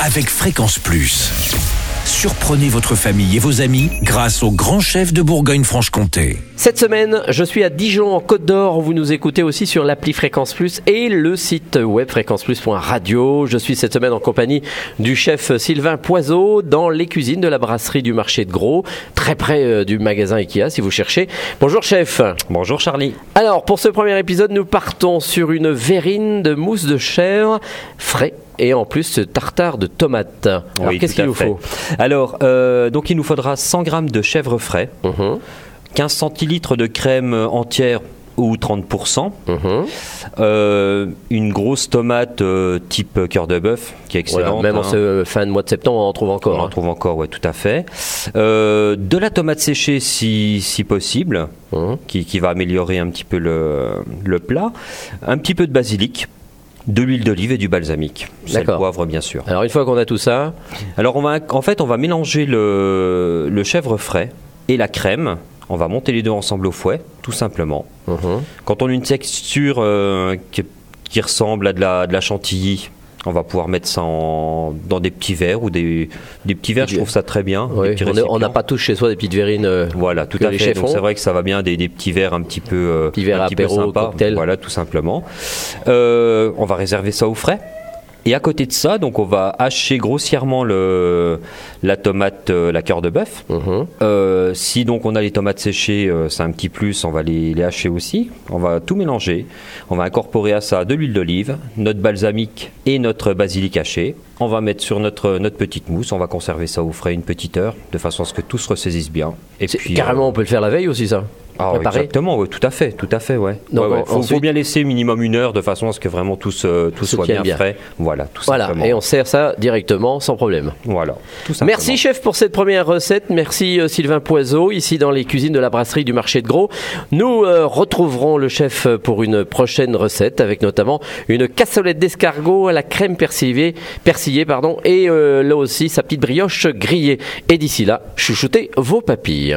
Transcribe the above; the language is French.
avec Fréquence Plus. Surprenez votre famille et vos amis grâce au grand chef de Bourgogne-Franche-Comté. Cette semaine, je suis à Dijon en Côte d'Or. Vous nous écoutez aussi sur l'appli Fréquence Plus et le site web fréquenceplus.radio. Je suis cette semaine en compagnie du chef Sylvain Poiseau dans les cuisines de la brasserie du marché de Gros, très près euh, du magasin Ikea si vous cherchez. Bonjour chef. Bonjour Charlie. Alors pour ce premier épisode, nous partons sur une verrine de mousse de chèvre frais et en plus ce tartare de tomates. Alors Oui, qu'est-ce qu'il nous fait. faut? Alors, euh, donc il nous faudra 100 grammes de chèvre frais, Mhm, 15 centilitres de crème entière ou 30%, mhm. euh, une grosse tomate euh, type cœur de bœuf qui est Voilà, excellente. même en hein. ce fin de mois de septembre, on en trouve On encore. en hein. trouve encore, ouais, tout à fait. Euh, de la tomate séchée si, si possible, Mhm. qui, qui va améliorer un petit peu le, le plat. Un petit peu de basilic, de l'huile d'olive et du balsamique. Sel, poivre, bien sûr. Alors une fois qu'on a tout ça, Alors on va, en fait, on va mélanger le, le chèvre frais et la crème. On va monter les deux ensemble au fouet, tout simplement. mhm, Quand on a une texture euh, qui, qui ressemble à de la, de la chantilly, on va pouvoir mettre ça en- dans des petits verres ou des, des petits verres. Je trouve ça très bien. oui, on n'a pas tous chez soi des petites verrines. euh, Voilà, tout à fait. c'est vrai que ça va bien des, des petits verres un petit peu, euh, Petits verres un petit peu sympas. cocktail. Voilà, tout simplement. Euh, on va réserver ça au frais. Et à côté de ça, donc on va hacher grossièrement le, la tomate, euh, la cœur de bœuf. mhm. Euh, si donc on a les tomates séchées, euh, c'est un petit plus, on va les, les hacher aussi. On va tout mélanger. On va incorporer à ça de l'huile d'olive, notre balsamique et notre basilic haché. On va mettre sur notre, notre petite mousse, on va conserver ça au frais une petite heure, de façon à ce que tout se ressaisisse bien. Et puis, carrément, on peut le faire la veille aussi, ça. Ah, Préparer. exactement, ouais, tout à fait, tout à fait, ouais. Donc, Ouais, ouais. en- Faut, ensuite- faut bien laisser minimum une heure de façon à ce que vraiment tout, se- tout soit bien, bien. frais. Voilà, tout Voilà, simplement. et on sert ça directement, sans problème. Voilà, tout. Merci chef pour cette première recette. Merci euh, Sylvain Poiseau, ici dans les cuisines de la brasserie du marché de Gros. Nous euh, retrouverons le chef pour une prochaine recette avec notamment une cassolette d'escargot à la crème persillée, persillée pardon, et euh, là aussi sa petite brioche grillée. Et d'ici là, chouchoutez vos papilles.